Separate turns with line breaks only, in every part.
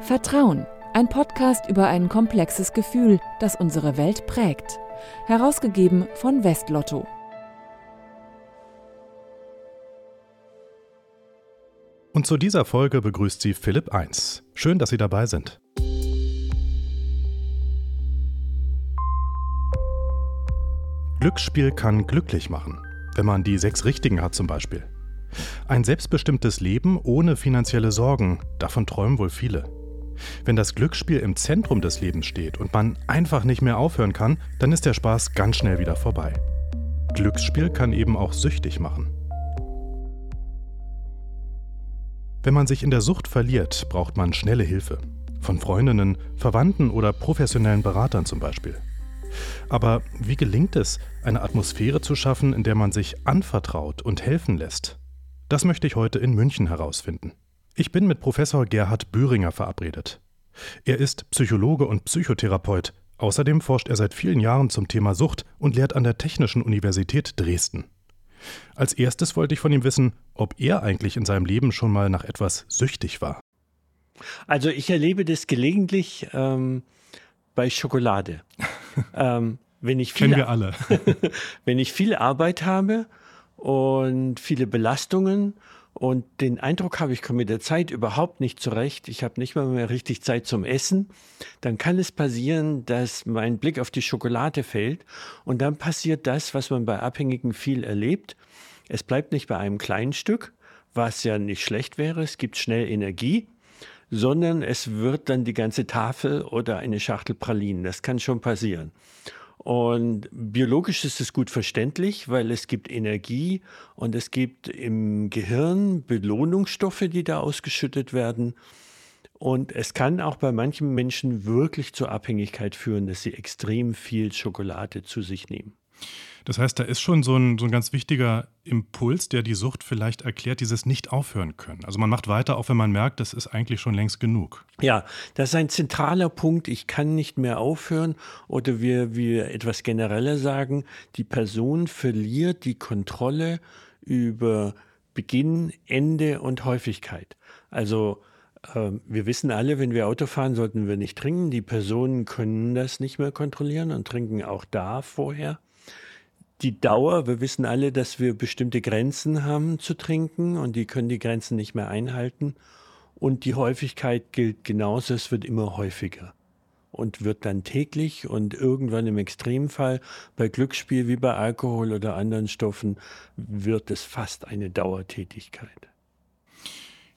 Vertrauen, ein Podcast über ein komplexes Gefühl, das unsere Welt prägt. Herausgegeben von Westlotto.
Und zu dieser Folge begrüßt sie Philipp 1. Schön, dass Sie dabei sind. Glücksspiel kann glücklich machen, wenn man die sechs Richtigen hat zum Beispiel. Ein selbstbestimmtes Leben ohne finanzielle Sorgen, davon träumen wohl viele. Wenn das Glücksspiel im Zentrum des Lebens steht und man einfach nicht mehr aufhören kann, dann ist der Spaß ganz schnell wieder vorbei. Glücksspiel kann eben auch süchtig machen. Wenn man sich in der Sucht verliert, braucht man schnelle Hilfe. Von Freundinnen, Verwandten oder professionellen Beratern zum Beispiel. Aber wie gelingt es, eine Atmosphäre zu schaffen, in der man sich anvertraut und helfen lässt? Das möchte ich heute in München herausfinden. Ich bin mit Professor Gerhard Bühringer verabredet. Er ist Psychologe und Psychotherapeut. Außerdem forscht er seit vielen Jahren zum Thema Sucht und lehrt an der Technischen Universität Dresden. Als erstes wollte ich von ihm wissen, ob er eigentlich in seinem Leben schon mal nach etwas süchtig war.
Also ich erlebe das gelegentlich ähm, bei Schokolade. ähm, wenn ich
viel, Kennen wir alle.
wenn ich viel Arbeit habe und viele Belastungen und den Eindruck habe, ich komme mit der Zeit überhaupt nicht zurecht, ich habe nicht mal mehr richtig Zeit zum Essen, dann kann es passieren, dass mein Blick auf die Schokolade fällt und dann passiert das, was man bei Abhängigen viel erlebt. Es bleibt nicht bei einem kleinen Stück, was ja nicht schlecht wäre, es gibt schnell Energie, sondern es wird dann die ganze Tafel oder eine Schachtel Pralinen. Das kann schon passieren. Und biologisch ist es gut verständlich, weil es gibt Energie und es gibt im Gehirn Belohnungsstoffe, die da ausgeschüttet werden. Und es kann auch bei manchen Menschen wirklich zur Abhängigkeit führen, dass sie extrem viel Schokolade zu sich nehmen.
Das heißt, da ist schon so ein, so ein ganz wichtiger Impuls, der die Sucht vielleicht erklärt, dieses Nicht-Aufhören können. Also man macht weiter, auch wenn man merkt, das ist eigentlich schon längst genug.
Ja, das ist ein zentraler Punkt. Ich kann nicht mehr aufhören. Oder wir, wir etwas genereller sagen, die Person verliert die Kontrolle über Beginn, Ende und Häufigkeit. Also ähm, wir wissen alle, wenn wir Auto fahren, sollten wir nicht trinken. Die Personen können das nicht mehr kontrollieren und trinken auch da vorher die Dauer, wir wissen alle, dass wir bestimmte Grenzen haben zu trinken und die können die Grenzen nicht mehr einhalten. Und die Häufigkeit gilt genauso, es wird immer häufiger und wird dann täglich und irgendwann im Extremfall bei Glücksspiel wie bei Alkohol oder anderen Stoffen wird es fast eine Dauertätigkeit.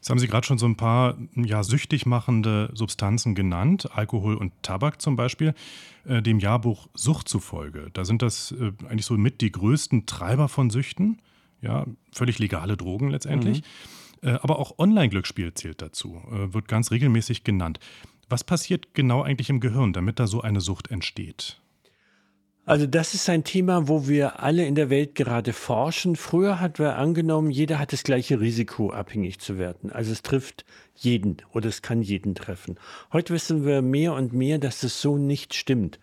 Jetzt haben Sie gerade schon so ein paar ja, süchtig machende Substanzen genannt, Alkohol und Tabak zum Beispiel, äh, dem Jahrbuch Sucht zufolge. Da sind das äh, eigentlich so mit die größten Treiber von Süchten, ja, völlig legale Drogen letztendlich. Mhm. Äh, aber auch Online-Glücksspiel zählt dazu, äh, wird ganz regelmäßig genannt. Was passiert genau eigentlich im Gehirn, damit da so eine Sucht entsteht?
Also das ist ein Thema, wo wir alle in der Welt gerade forschen. Früher hat wir angenommen, jeder hat das gleiche Risiko, abhängig zu werden. Also es trifft jeden oder es kann jeden treffen. Heute wissen wir mehr und mehr, dass das so nicht stimmt.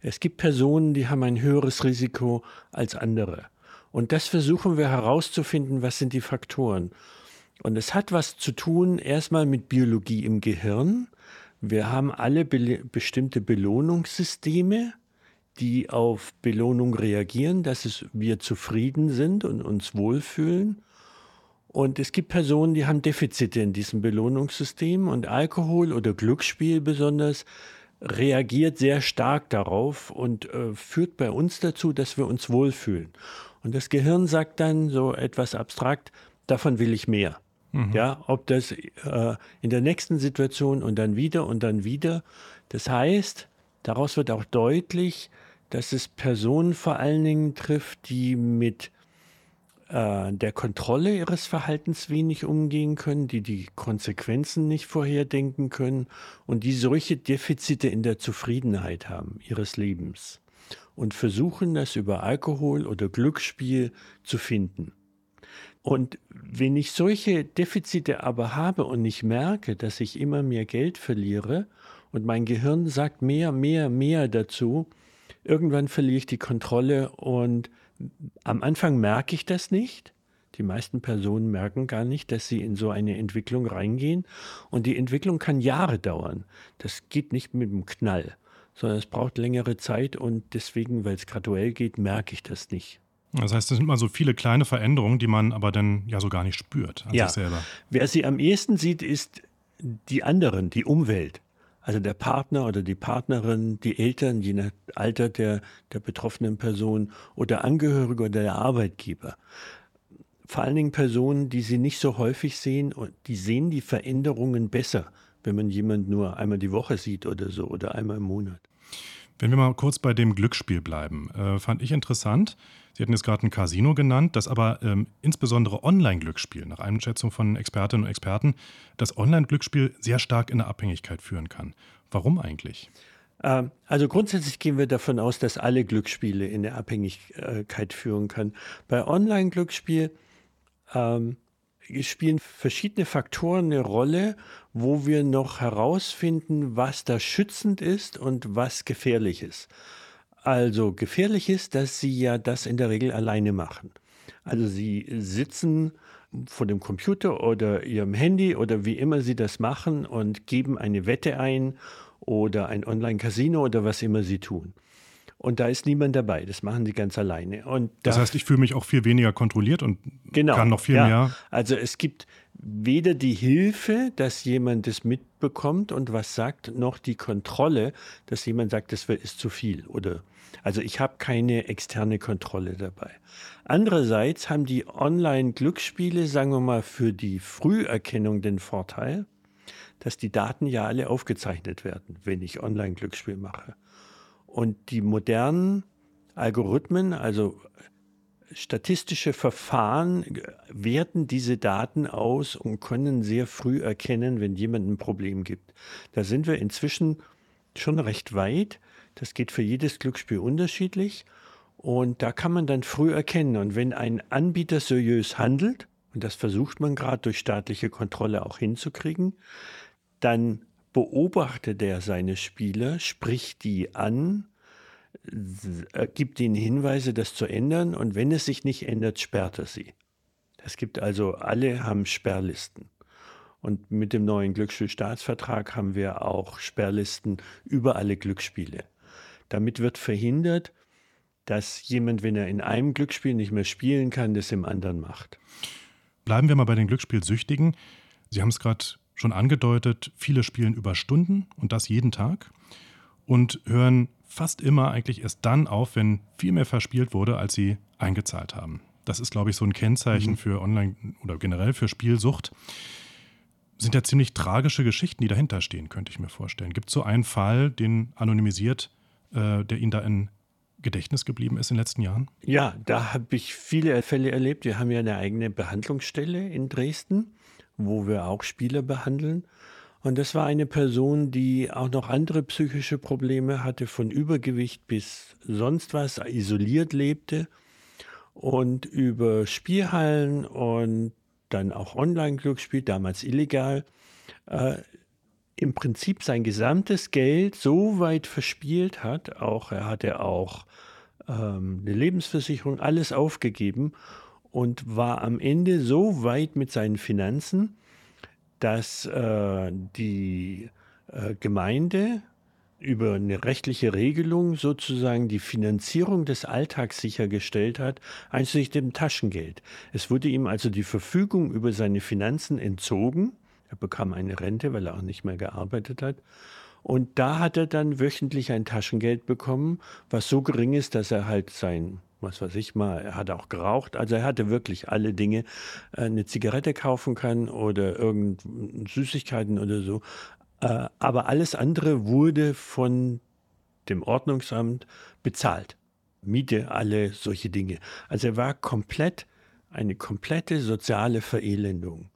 Es gibt Personen, die haben ein höheres Risiko als andere. Und das versuchen wir herauszufinden, was sind die Faktoren. Und es hat was zu tun erstmal mit Biologie im Gehirn. Wir haben alle be bestimmte Belohnungssysteme, die auf Belohnung reagieren, dass es, wir zufrieden sind und uns wohlfühlen. Und es gibt Personen, die haben Defizite in diesem Belohnungssystem und Alkohol oder Glücksspiel besonders reagiert sehr stark darauf und äh, führt bei uns dazu, dass wir uns wohlfühlen. Und das Gehirn sagt dann so etwas abstrakt, davon will ich mehr. Mhm. Ja, ob das äh, in der nächsten Situation und dann wieder und dann wieder. Das heißt, daraus wird auch deutlich, dass es Personen vor allen Dingen trifft, die mit äh, der Kontrolle ihres Verhaltens wenig umgehen können, die die Konsequenzen nicht vorherdenken können und die solche Defizite in der Zufriedenheit haben ihres Lebens und versuchen das über Alkohol oder Glücksspiel zu finden. Und wenn ich solche Defizite aber habe und ich merke, dass ich immer mehr Geld verliere und mein Gehirn sagt mehr, mehr, mehr dazu, irgendwann verliere ich die Kontrolle und am Anfang merke ich das nicht. Die meisten Personen merken gar nicht, dass sie in so eine Entwicklung reingehen. Und die Entwicklung kann Jahre dauern. Das geht nicht mit einem Knall, sondern es braucht längere Zeit. Und deswegen, weil es graduell geht, merke ich das nicht.
Das heißt, es sind mal so viele kleine Veränderungen, die man aber dann ja so gar nicht spürt
an ja. sich selber. Wer sie am ehesten sieht, ist die anderen, die Umwelt. Also der Partner oder die Partnerin, die Eltern, je nach Alter der, der betroffenen Person oder Angehörige oder der Arbeitgeber vor allen Dingen Personen, die sie nicht so häufig sehen und die sehen die Veränderungen besser, wenn man jemanden nur einmal die Woche sieht oder so oder einmal im Monat.
Wenn wir mal kurz bei dem Glücksspiel bleiben, äh, fand ich interessant. Sie hatten jetzt gerade ein Casino genannt, dass aber ähm, insbesondere Online-Glücksspiel, nach Einschätzung von Expertinnen und Experten, das Online-Glücksspiel sehr stark in eine Abhängigkeit führen kann. Warum eigentlich?
Ähm, also grundsätzlich gehen wir davon aus, dass alle Glücksspiele in eine Abhängigkeit führen können. Bei Online-Glücksspiel ähm, spielen verschiedene Faktoren eine Rolle, wo wir noch herausfinden, was da schützend ist und was gefährlich ist. Also gefährlich ist, dass sie ja das in der Regel alleine machen. Also sie sitzen vor dem Computer oder ihrem Handy oder wie immer sie das machen und geben eine Wette ein oder ein Online-Casino oder was immer sie tun. Und da ist niemand dabei. Das machen sie ganz alleine. Und
das da, heißt, ich fühle mich auch viel weniger kontrolliert und genau, kann noch viel
ja.
mehr.
Also es gibt weder die Hilfe, dass jemand das mitbekommt und was sagt, noch die Kontrolle, dass jemand sagt, das ist zu viel. Oder also ich habe keine externe Kontrolle dabei. Andererseits haben die Online-Glücksspiele, sagen wir mal, für die Früherkennung den Vorteil, dass die Daten ja alle aufgezeichnet werden, wenn ich Online-Glücksspiel mache. Und die modernen Algorithmen, also statistische Verfahren, werten diese Daten aus und können sehr früh erkennen, wenn jemand ein Problem gibt. Da sind wir inzwischen schon recht weit. Das geht für jedes Glücksspiel unterschiedlich. Und da kann man dann früh erkennen. Und wenn ein Anbieter seriös handelt, und das versucht man gerade durch staatliche Kontrolle auch hinzukriegen, dann beobachtet er seine Spieler, spricht die an, gibt ihnen Hinweise, das zu ändern und wenn es sich nicht ändert, sperrt er sie. Es gibt also, alle haben Sperrlisten. Und mit dem neuen Glücksspielstaatsvertrag haben wir auch Sperrlisten über alle Glücksspiele. Damit wird verhindert, dass jemand, wenn er in einem Glücksspiel nicht mehr spielen kann, das im anderen macht.
Bleiben wir mal bei den Glücksspielsüchtigen. Sie haben es gerade schon angedeutet, viele spielen über Stunden und das jeden Tag und hören fast immer eigentlich erst dann auf, wenn viel mehr verspielt wurde, als sie eingezahlt haben. Das ist, glaube ich, so ein Kennzeichen mhm. für Online- oder generell für Spielsucht. Sind ja ziemlich tragische Geschichten, die dahinter stehen, könnte ich mir vorstellen. Gibt es so einen Fall, den anonymisiert, äh, der Ihnen da in Gedächtnis geblieben ist in den letzten Jahren?
Ja, da habe ich viele Fälle erlebt. Wir haben ja eine eigene Behandlungsstelle in Dresden wo wir auch Spieler behandeln. Und das war eine Person, die auch noch andere psychische Probleme hatte, von Übergewicht bis sonst was, isoliert lebte und über Spielhallen und dann auch Online-Glücksspiel, damals illegal, äh, im Prinzip sein gesamtes Geld so weit verspielt hat, auch er hatte auch ähm, eine Lebensversicherung, alles aufgegeben und war am Ende so weit mit seinen Finanzen, dass äh, die äh, Gemeinde über eine rechtliche Regelung sozusagen die Finanzierung des Alltags sichergestellt hat, einschließlich dem Taschengeld. Es wurde ihm also die Verfügung über seine Finanzen entzogen. Er bekam eine Rente, weil er auch nicht mehr gearbeitet hat. Und da hat er dann wöchentlich ein Taschengeld bekommen, was so gering ist, dass er halt sein was weiß ich mal, er hat auch geraucht. Also er hatte wirklich alle Dinge, äh, eine Zigarette kaufen kann oder irgend Süßigkeiten oder so. Äh, aber alles andere wurde von dem Ordnungsamt bezahlt. Miete, alle solche Dinge. Also er war komplett, eine komplette soziale Verelendung.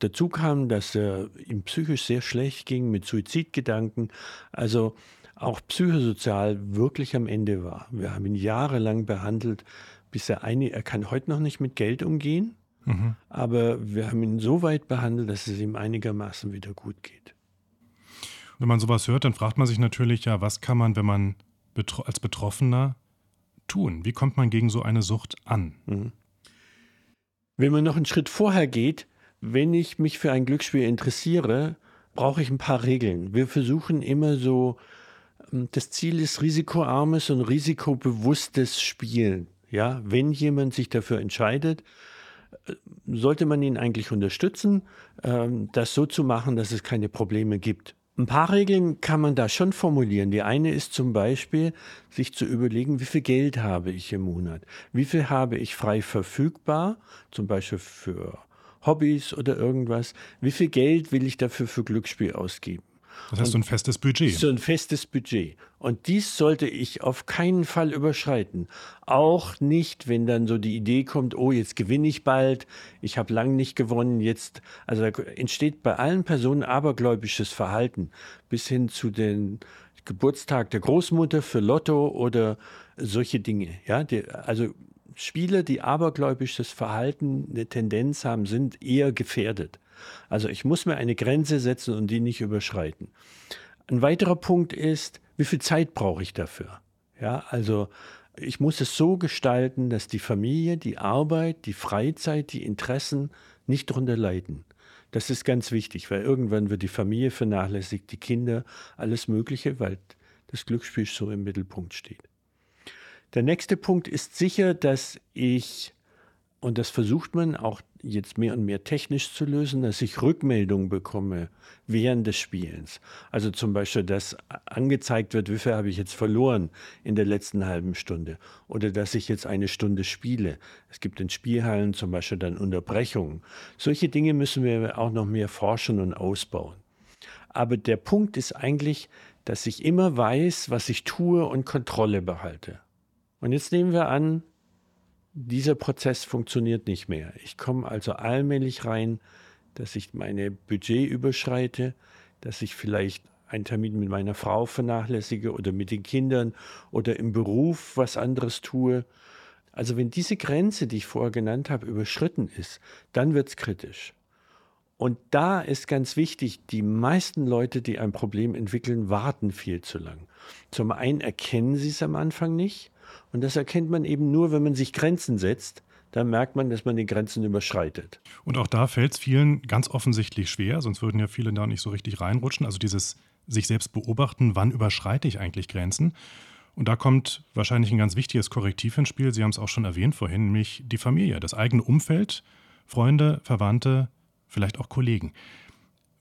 Dazu kam, dass er ihm psychisch sehr schlecht ging mit Suizidgedanken. Also auch psychosozial wirklich am Ende war. Wir haben ihn jahrelang behandelt, bis er eine, er kann heute noch nicht mit Geld umgehen, mhm. aber wir haben ihn so weit behandelt, dass es ihm einigermaßen wieder gut geht.
Wenn man sowas hört, dann fragt man sich natürlich ja, was kann man, wenn man betro als Betroffener tun? Wie kommt man gegen so eine Sucht an? Mhm.
Wenn man noch einen Schritt vorher geht, wenn ich mich für ein Glücksspiel interessiere, brauche ich ein paar Regeln. Wir versuchen immer so, das Ziel ist risikoarmes und risikobewusstes Spielen. Ja, wenn jemand sich dafür entscheidet, äh, sollte man ihn eigentlich unterstützen, ähm, das so zu machen, dass es keine Probleme gibt. Ein paar Regeln kann man da schon formulieren. Die eine ist zum Beispiel, sich zu überlegen, wie viel Geld habe ich im Monat? Wie viel habe ich frei verfügbar, zum Beispiel für Hobbys oder irgendwas? Wie viel Geld will ich dafür für Glücksspiel ausgeben?
Das heißt, so ein festes Budget.
So ein festes Budget. Und dies sollte ich auf keinen Fall überschreiten. Auch nicht, wenn dann so die Idee kommt, oh, jetzt gewinne ich bald, ich habe lang nicht gewonnen, jetzt. Also da entsteht bei allen Personen abergläubisches Verhalten, bis hin zu den Geburtstag der Großmutter für Lotto oder solche Dinge. Ja, die, also Spieler, die abergläubisches Verhalten, eine Tendenz haben, sind eher gefährdet. Also ich muss mir eine Grenze setzen und die nicht überschreiten. Ein weiterer Punkt ist, wie viel Zeit brauche ich dafür? Ja, also ich muss es so gestalten, dass die Familie, die Arbeit, die Freizeit, die Interessen nicht darunter leiden. Das ist ganz wichtig, weil irgendwann wird die Familie vernachlässigt, die Kinder, alles Mögliche, weil das Glücksspiel so im Mittelpunkt steht. Der nächste Punkt ist sicher, dass ich und das versucht man auch jetzt mehr und mehr technisch zu lösen, dass ich Rückmeldungen bekomme während des Spielens. Also zum Beispiel, dass angezeigt wird, wie viel habe ich jetzt verloren in der letzten halben Stunde. Oder dass ich jetzt eine Stunde spiele. Es gibt in Spielhallen zum Beispiel dann Unterbrechungen. Solche Dinge müssen wir auch noch mehr forschen und ausbauen. Aber der Punkt ist eigentlich, dass ich immer weiß, was ich tue und Kontrolle behalte. Und jetzt nehmen wir an, dieser Prozess funktioniert nicht mehr. Ich komme also allmählich rein, dass ich meine Budget überschreite, dass ich vielleicht einen Termin mit meiner Frau vernachlässige oder mit den Kindern oder im Beruf was anderes tue. Also wenn diese Grenze, die ich vorher genannt habe, überschritten ist, dann wird es kritisch. Und da ist ganz wichtig, die meisten Leute, die ein Problem entwickeln, warten viel zu lang. Zum einen erkennen sie es am Anfang nicht und das erkennt man eben nur, wenn man sich Grenzen setzt. Da merkt man, dass man die Grenzen überschreitet.
Und auch da fällt es vielen ganz offensichtlich schwer, sonst würden ja viele da nicht so richtig reinrutschen. Also dieses sich selbst beobachten, wann überschreite ich eigentlich Grenzen. Und da kommt wahrscheinlich ein ganz wichtiges Korrektiv ins Spiel. Sie haben es auch schon erwähnt vorhin, nämlich die Familie, das eigene Umfeld, Freunde, Verwandte, vielleicht auch Kollegen.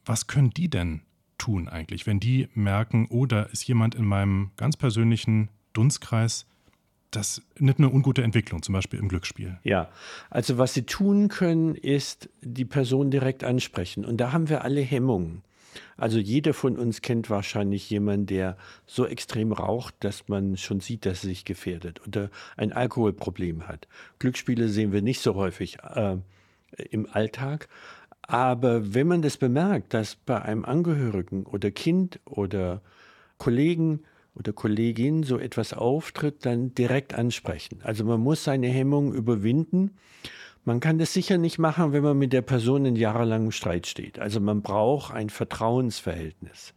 Was können die denn tun eigentlich, wenn die merken, oh, da ist jemand in meinem ganz persönlichen Dunstkreis, das nicht eine ungute Entwicklung, zum Beispiel im Glücksspiel.
Ja, also was sie tun können, ist die Person direkt ansprechen. Und da haben wir alle Hemmungen. Also jeder von uns kennt wahrscheinlich jemanden, der so extrem raucht, dass man schon sieht, dass er sich gefährdet oder ein Alkoholproblem hat. Glücksspiele sehen wir nicht so häufig äh, im Alltag. Aber wenn man das bemerkt, dass bei einem Angehörigen oder Kind oder Kollegen oder Kollegin so etwas auftritt, dann direkt ansprechen. Also man muss seine Hemmung überwinden. Man kann das sicher nicht machen, wenn man mit der Person in jahrelangem Streit steht. Also man braucht ein Vertrauensverhältnis.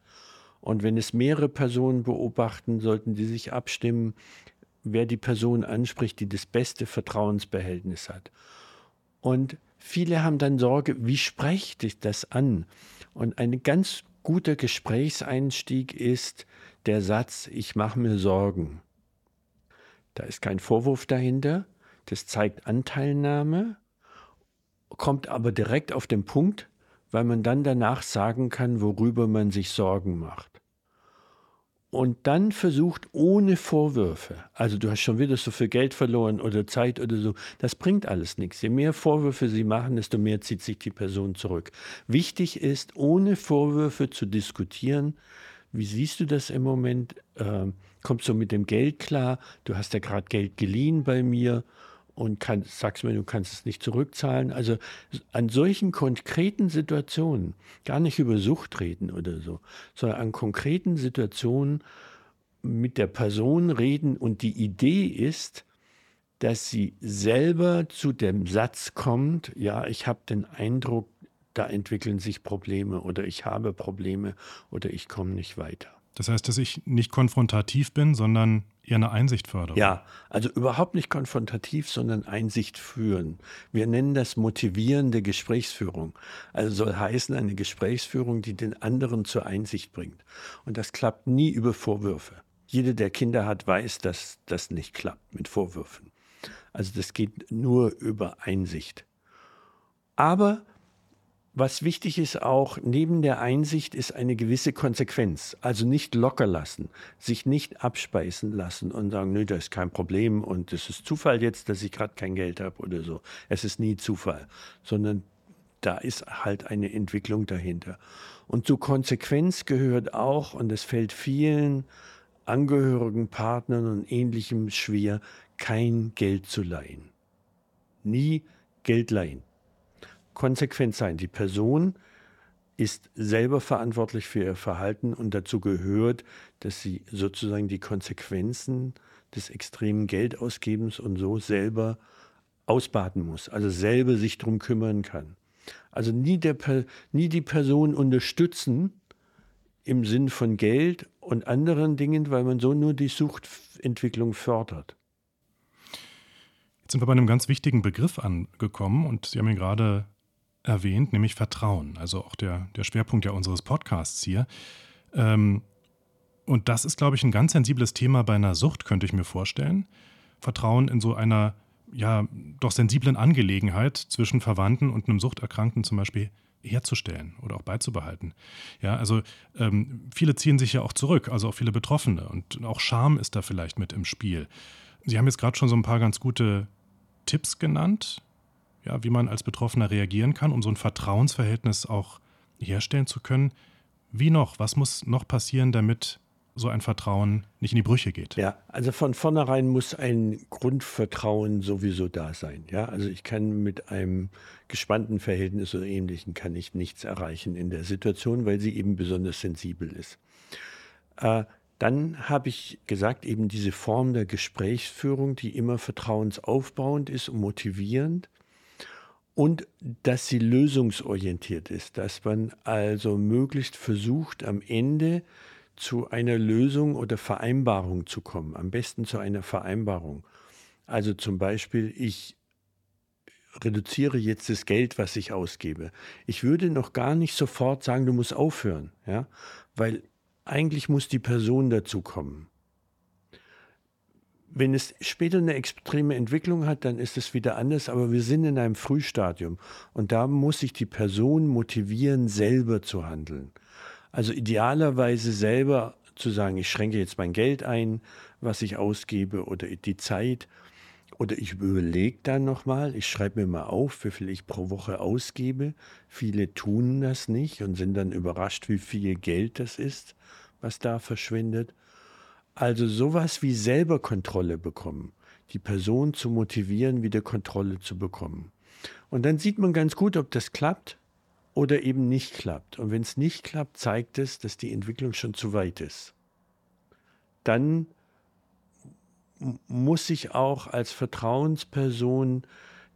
Und wenn es mehrere Personen beobachten, sollten die sich abstimmen, wer die Person anspricht, die das beste Vertrauensbehältnis hat. Und viele haben dann Sorge, wie spreche ich das an? Und ein ganz guter Gesprächseinstieg ist, der Satz, ich mache mir Sorgen. Da ist kein Vorwurf dahinter, das zeigt Anteilnahme, kommt aber direkt auf den Punkt, weil man dann danach sagen kann, worüber man sich Sorgen macht. Und dann versucht ohne Vorwürfe, also du hast schon wieder so viel Geld verloren oder Zeit oder so, das bringt alles nichts. Je mehr Vorwürfe sie machen, desto mehr zieht sich die Person zurück. Wichtig ist, ohne Vorwürfe zu diskutieren, wie siehst du das im Moment? Ähm, kommst du mit dem Geld klar? Du hast ja gerade Geld geliehen bei mir und kann, sagst mir, du kannst es nicht zurückzahlen. Also an solchen konkreten Situationen, gar nicht über Sucht reden oder so, sondern an konkreten Situationen mit der Person reden und die Idee ist, dass sie selber zu dem Satz kommt, ja, ich habe den Eindruck, da entwickeln sich Probleme oder ich habe Probleme oder ich komme nicht weiter.
Das heißt, dass ich nicht konfrontativ bin, sondern eher eine Einsicht fördere.
Ja, also überhaupt nicht konfrontativ, sondern Einsicht führen. Wir nennen das motivierende Gesprächsführung. Also soll heißen eine Gesprächsführung, die den anderen zur Einsicht bringt. Und das klappt nie über Vorwürfe. Jeder, der Kinder hat, weiß, dass das nicht klappt mit Vorwürfen. Also das geht nur über Einsicht. Aber was wichtig ist auch, neben der Einsicht ist eine gewisse Konsequenz. Also nicht locker lassen, sich nicht abspeisen lassen und sagen, nö, das ist kein Problem und es ist Zufall jetzt, dass ich gerade kein Geld habe oder so. Es ist nie Zufall, sondern da ist halt eine Entwicklung dahinter. Und zu Konsequenz gehört auch, und es fällt vielen Angehörigen, Partnern und ähnlichem schwer, kein Geld zu leihen. Nie Geld leihen konsequent sein. Die Person ist selber verantwortlich für ihr Verhalten und dazu gehört, dass sie sozusagen die Konsequenzen des extremen Geldausgebens und so selber ausbaden muss, also selber sich darum kümmern kann. Also nie, der, nie die Person unterstützen im Sinn von Geld und anderen Dingen, weil man so nur die Suchtentwicklung fördert.
Jetzt sind wir bei einem ganz wichtigen Begriff angekommen und Sie haben ihn gerade erwähnt, nämlich Vertrauen. Also auch der, der Schwerpunkt ja unseres Podcasts hier. Ähm, und das ist, glaube ich, ein ganz sensibles Thema bei einer Sucht, könnte ich mir vorstellen. Vertrauen in so einer, ja, doch sensiblen Angelegenheit zwischen Verwandten und einem Suchterkrankten zum Beispiel herzustellen oder auch beizubehalten. Ja, also ähm, viele ziehen sich ja auch zurück, also auch viele Betroffene und auch Scham ist da vielleicht mit im Spiel. Sie haben jetzt gerade schon so ein paar ganz gute Tipps genant, ja, wie man als Betroffener reagieren kann, um so ein Vertrauensverhältnis auch herstellen zu können. Wie noch? Was muss noch passieren, damit so ein Vertrauen nicht in die Brüche geht?
Ja, also von vornherein muss ein Grundvertrauen sowieso da sein. Ja, also ich kann mit einem gespannten Verhältnis oder ähnlichen kann ich nichts erreichen in der Situation, weil sie eben besonders sensibel ist. Äh, dann habe ich gesagt, eben diese Form der Gesprächsführung, die immer vertrauensaufbauend ist und motivierend und dass sie lösungsorientiert ist, dass man also möglichst versucht, am Ende zu einer Lösung oder Vereinbarung zu kommen, am besten zu einer Vereinbarung. Also zum Beispiel, ich reduziere jetzt das Geld, was ich ausgebe. Ich würde noch gar nicht sofort sagen, du musst aufhören, ja, weil eigentlich muss die Person dazu kommen. Wenn es später eine extreme Entwicklung hat, dann ist es wieder anders, aber wir sind in einem Frühstadium und da muss sich die Person motivieren, selber zu handeln. Also idealerweise selber zu sagen, ich schränke jetzt mein Geld ein, was ich ausgebe oder die Zeit oder ich überlege dann nochmal, ich schreibe mir mal auf, wie viel ich pro Woche ausgebe. Viele tun das nicht und sind dann überrascht, wie viel Geld das ist, was da verschwindet. Also sowas wie selber Kontrolle bekommen, die Person zu motivieren, wieder Kontrolle zu bekommen. Und dann sieht man ganz gut, ob das klappt oder eben nicht klappt. Und wenn es nicht klappt, zeigt es, dass die Entwicklung schon zu weit ist. Dann muss ich auch als Vertrauensperson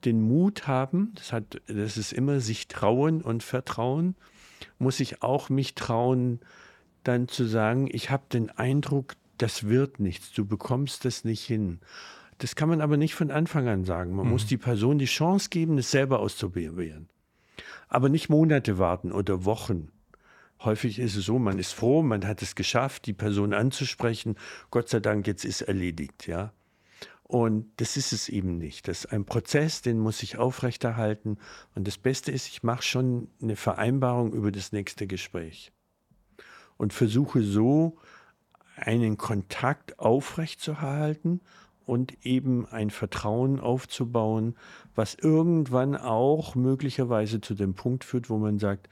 den Mut haben, das, hat, das ist immer sich trauen und vertrauen, muss ich auch mich trauen, dann zu sagen, ich habe den Eindruck, das wird nichts, du bekommst das nicht hin. Das kann man aber nicht von Anfang an sagen. Man mhm. muss die Person die Chance geben, es selber auszuprobieren. Aber nicht Monate warten oder Wochen. Häufig ist es so, man ist froh, man hat es geschafft, die Person anzusprechen. Gott sei Dank, jetzt ist erledigt, ja. Und das ist es eben nicht. Das ist ein Prozess, den muss ich aufrechterhalten. Und das Beste ist, ich mache schon eine Vereinbarung über das nächste Gespräch. Und versuche so, einen Kontakt aufrechtzuerhalten und eben ein Vertrauen aufzubauen, was irgendwann auch möglicherweise zu dem Punkt führt, wo man sagt,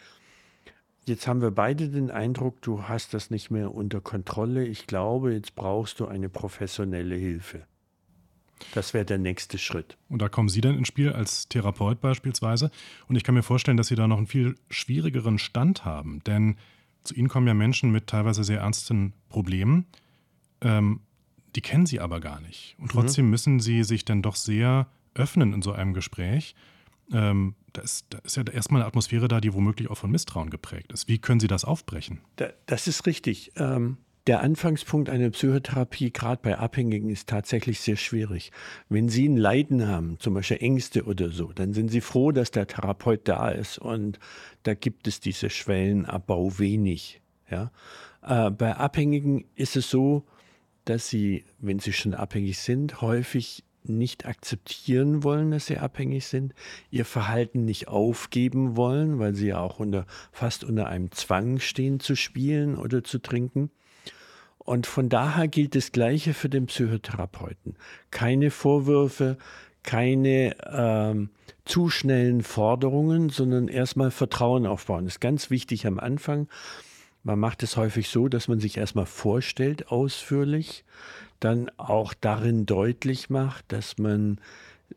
jetzt haben wir beide den Eindruck, du hast das nicht mehr unter Kontrolle. Ich glaube, jetzt brauchst du eine professionelle Hilfe. Das wäre der nächste Schritt.
Und da kommen Sie dann ins Spiel als Therapeut beispielsweise. Und ich kann mir vorstellen, dass Sie da noch einen viel schwierigeren Stand haben. Denn zu Ihnen kommen ja Menschen mit teilweise sehr ernsten Problemen. Ähm, die kennen Sie aber gar nicht. Und mhm. trotzdem mhm. müssen Sie sich dann doch sehr öffnen in so einem Gespräch. Ähm, da, ist, da ist ja erstmal eine Atmosphäre da, die womöglich auch von Misstrauen geprägt ist. Wie können Sie das aufbrechen?
Da, das ist richtig. Ähm, Der Anfangspunkt einer Psychotherapie, gerade bei Abhängigen, ist tatsächlich sehr schwierig. Wenn Sie ein Leiden haben, zum Beispiel Ängste oder so, dann sind Sie froh, dass der Therapeut da ist und da gibt es diese Schwellenabbau wenig. Ja? Äh, bei Abhängigen ist es so, dass sie, wenn sie schon abhängig sind, häufig nicht akzeptieren wollen, dass sie abhängig sind, ihr Verhalten nicht aufgeben wollen, weil sie ja auch unter, fast unter einem Zwang stehen zu spielen oder zu trinken. Und von daher gilt das Gleiche für den Psychotherapeuten. Keine Vorwürfe, keine ähm, zu schnellen Forderungen, sondern erstmal Vertrauen aufbauen. Das ist ganz wichtig am Anfang. Man macht es häufig so, dass man sich erstmal vorstellt, ausführlich, dann auch darin deutlich macht, dass man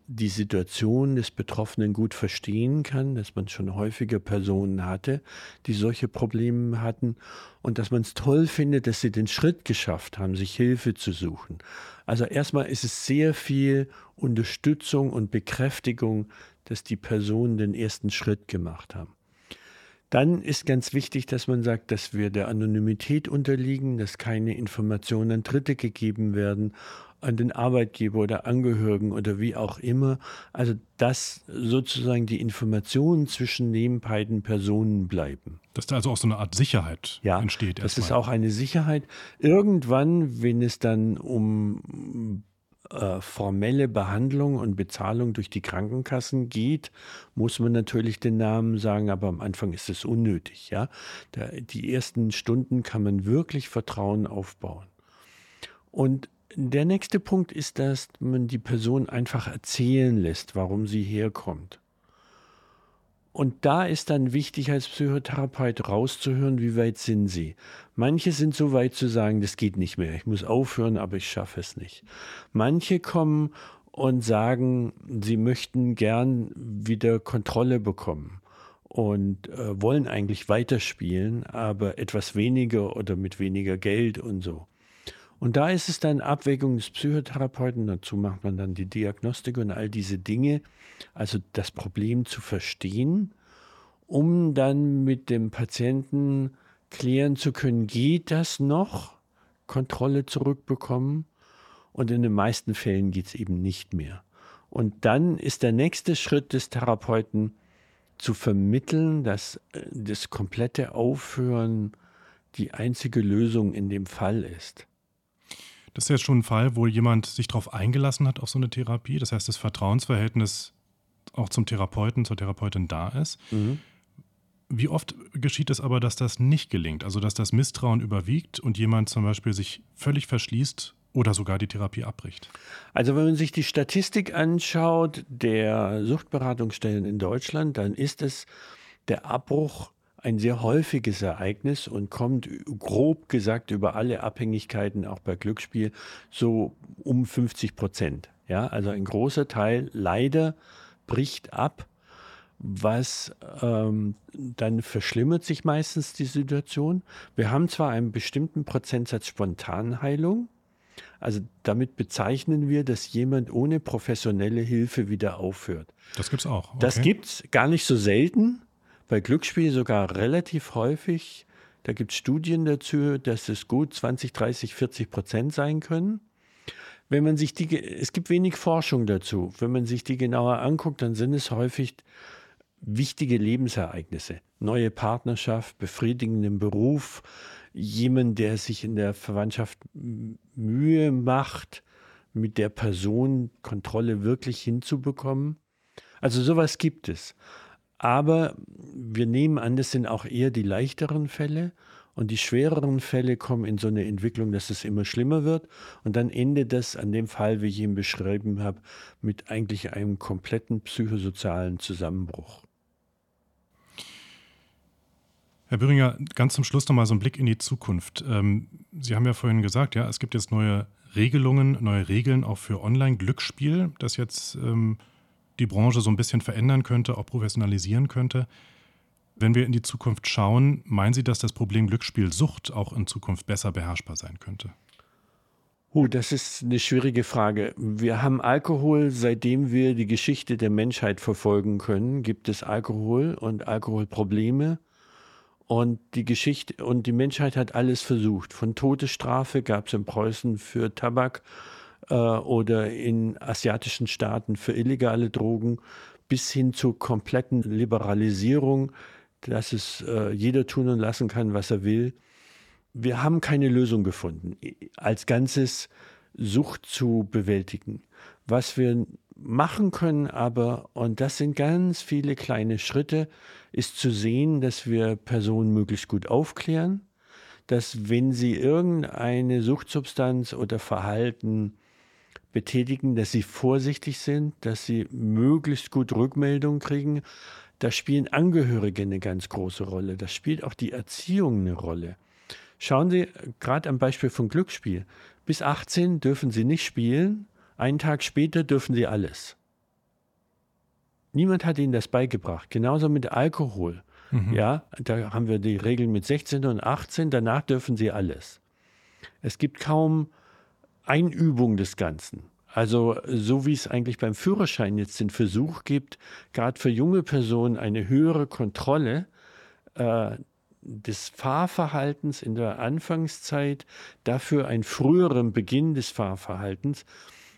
die Situation des Betroffenen gut verstehen kann, dass man schon häufige Personen hatte, die solche Probleme hatten und dass man es toll findet, dass sie den Schritt geschafft haben, sich Hilfe zu suchen. Also erstmal ist es sehr viel Unterstützung und Bekräftigung, dass die Personen den ersten Schritt gemacht haben. Dann ist ganz wichtig, dass man sagt, dass wir der Anonymität unterliegen, dass keine Informationen an Dritte gegeben werden, an den Arbeitgeber oder Angehörigen oder wie auch immer. Also dass sozusagen die Informationen zwischen den beiden Personen bleiben.
Dass da also auch so eine Art Sicherheit
ja,
entsteht.
Das ist auch eine Sicherheit. Irgendwann, wenn es dann um äh, formelle Behandlung und Bezahlung durch die Krankenkassen geht, muss man natürlich den Namen sagen, aber am Anfang ist es unnötig. Ja? Da, die ersten Stunden kann man wirklich Vertrauen aufbauen. Und der nächste Punkt ist, dass man die Person einfach erzählen lässt, warum sie herkommt. Und da ist dann wichtig als Psychotherapeut rauszuhören, wie weit sind sie. Manche sind so weit zu sagen, das geht nicht mehr, ich muss aufhören, aber ich schaffe es nicht. Manche kommen und sagen, sie möchten gern wieder Kontrolle bekommen und äh, wollen eigentlich weiterspielen, aber etwas weniger oder mit weniger Geld und so. Und da ist es dann Abwägung des Psychotherapeuten, dazu macht man dann die Diagnostik und all diese Dinge, also das Problem zu verstehen, um dann mit dem Patienten klären zu können, geht das noch, Kontrolle zurückbekommen? Und in den meisten Fällen geht es eben nicht mehr. Und dann ist der nächste Schritt des Therapeuten zu vermitteln, dass äh, das komplette Aufhören die einzige Lösung in dem Fall ist.
Das ist jetzt schon ein Fall, wo jemand sich darauf eingelassen hat auf so eine Therapie. Das heißt, das Vertrauensverhältnis auch zum Therapeuten, zur Therapeutin da ist. Mhm. Wie oft geschieht es aber, dass das nicht gelingt? Also, dass das Misstrauen überwiegt und jemand zum Beispiel sich völlig verschließt oder sogar die Therapie abbricht?
Also, wenn man sich die Statistik anschaut der Suchtberatungsstellen in Deutschland, dann ist es der Abbruch ein sehr häufiges Ereignis und kommt grob gesagt über alle Abhängigkeiten, auch bei Glücksspiel, so um 50 Prozent. Ja, also ein großer Teil leider bricht ab, was ähm, dann verschlimmert sich meistens die Situation. Wir haben zwar einen bestimmten Prozentsatz Spontanheilung, also damit bezeichnen wir, dass jemand ohne professionelle Hilfe wieder aufhört.
Das gibt es auch. Okay.
Das gibt es gar nicht so selten. Bei Glücksspiel sogar relativ häufig. Da gibt es Studien dazu, dass es gut 20, 30, 40 Prozent sein können. Wenn man sich die, es gibt wenig Forschung dazu. Wenn man sich die genauer anguckt, dann sind es häufig wichtige Lebensereignisse. Neue Partnerschaft, befriedigenden Beruf, jemand, der sich in der Verwandtschaft Mühe macht, mit der Person Kontrolle wirklich hinzubekommen. Also sowas gibt es. Aber wir nehmen an, das sind auch eher die leichteren Fälle. Und die schwereren Fälle kommen in so eine Entwicklung, dass es immer schlimmer wird. Und dann endet das an dem Fall, wie ich ihn beschrieben habe, mit eigentlich einem kompletten psychosozialen Zusammenbruch.
Herr Böhringer, ganz zum Schluss nochmal so ein Blick in die Zukunft. Ähm, Sie haben ja vorhin gesagt, ja, es gibt jetzt neue Regelungen, neue Regeln auch für Online-Glücksspiel, das jetzt ähm, die Branche so ein bisschen verändern könnte, auch professionalisieren könnte. Wenn wir in die Zukunft schauen, meinen Sie, dass das Problem Glücksspielsucht auch in Zukunft besser beherrschbar sein könnte?
Uh, das ist eine schwierige Frage. Wir haben Alkohol, seitdem wir die Geschichte der Menschheit verfolgen können, gibt es Alkohol und Alkoholprobleme. Und die Geschichte und die Menschheit hat alles versucht. Von Todesstrafe gab es in Preußen für Tabak äh, oder in asiatischen Staaten für illegale Drogen bis hin zur kompletten Liberalisierung, dass es äh, jeder tun und lassen kann, was er will. Wir haben keine Lösung gefunden, als Ganzes Sucht zu bewältigen. Was wir machen können aber, und das sind ganz viele kleine Schritte, ist zu sehen, dass wir Personen möglichst gut aufklären, dass wenn sie irgendeine Suchtsubstanz oder Verhalten betätigen, dass sie vorsichtig sind, dass sie möglichst gut Rückmeldung kriegen. Da spielen Angehörige eine ganz große Rolle. Das spielt auch die Erziehung eine Rolle. Schauen Sie gerade am Beispiel von Glücksspiel. Bis 18 dürfen Sie nicht spielen, einen Tag später dürfen sie alles. Niemand hat ihnen das beigebracht. Genauso mit Alkohol. Mhm. Ja, da haben wir die Regeln mit 16 und 18, danach dürfen sie alles. Es gibt kaum Einübung des Ganzen. Also so wie es eigentlich beim Führerschein jetzt den Versuch gibt, gerade für junge Personen eine höhere Kontrolle äh, des Fahrverhaltens in der Anfangszeit, dafür einen früheren Beginn des Fahrverhaltens.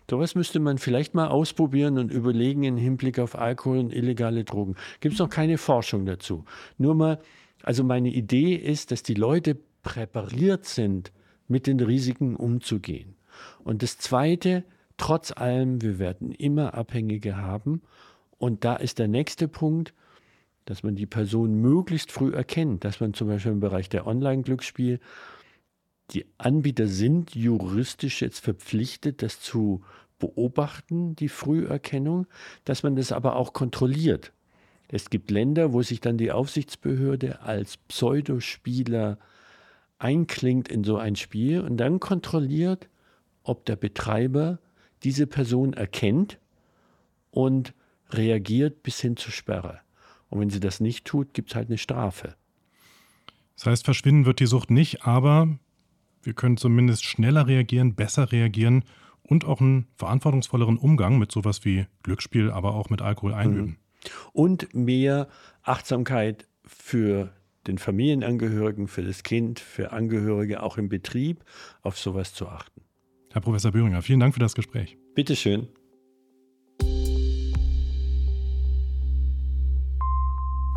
Sowas müsste man vielleicht mal ausprobieren und überlegen im Hinblick auf Alkohol und illegale Drogen. Gibt es noch keine Forschung dazu. Nur mal, also meine Idee ist, dass die Leute präpariert sind, mit den Risiken umzugehen. Und das Zweite, trotz allem, wir werden immer Abhängige haben. Und da ist der nächste Punkt, dass man die Person möglichst früh erkennt, dass man zum Beispiel im Bereich der Online-Glücksspiel, die Anbieter sind juristisch jetzt verpflichtet, das zu beobachten, die Früherkennung, dass man das aber auch kontrolliert. Es gibt Länder, wo sich dann die Aufsichtsbehörde als Pseudospieler einklingt in so ein Spiel und dann kontrolliert, ob der Betreiber diese Person erkennt und reagiert bis hin zur Sperre. Und wenn sie das nicht tut, gibt es halt eine Strafe.
Das heißt, verschwinden wird die Sucht nicht, aber wir können zumindest schneller reagieren, besser reagieren und auch einen verantwortungsvolleren Umgang mit sowas wie Glücksspiel, aber auch mit Alkohol einüben. Mhm.
Und mehr Achtsamkeit für den Familienangehörigen, für das Kind, für Angehörige auch im Betrieb auf sowas zu achten.
Herr Professor Böhringer, vielen Dank für das Gespräch.
Bitteschön.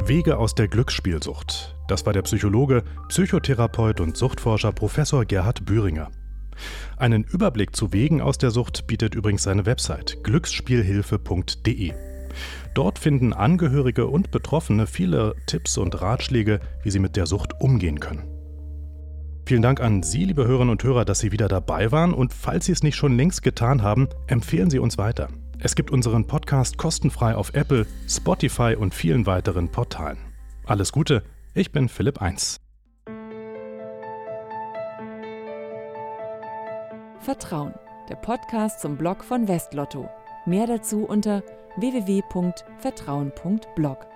Wege aus der Glücksspielsucht. Das war der Psychologe, Psychotherapeut und Suchtforscher Professor Gerhard Bühringer. Einen Überblick zu Wegen aus der Sucht bietet übrigens seine Website glücksspielhilfe.de. Dort finden Angehörige und Betroffene viele Tipps und Ratschläge, wie sie mit der Sucht umgehen können. Vielen Dank an Sie, liebe Hörerinnen und Hörer, dass Sie wieder dabei waren und falls Sie es nicht schon längst getan haben, empfehlen Sie uns weiter. Es gibt unseren Podcast kostenfrei auf Apple, Spotify und vielen weiteren Portalen. Alles Gute, ich bin Philipp 1.
Vertrauen, der Podcast zum Blog von Westlotto. Mehr dazu unter www.vertrauen.blog.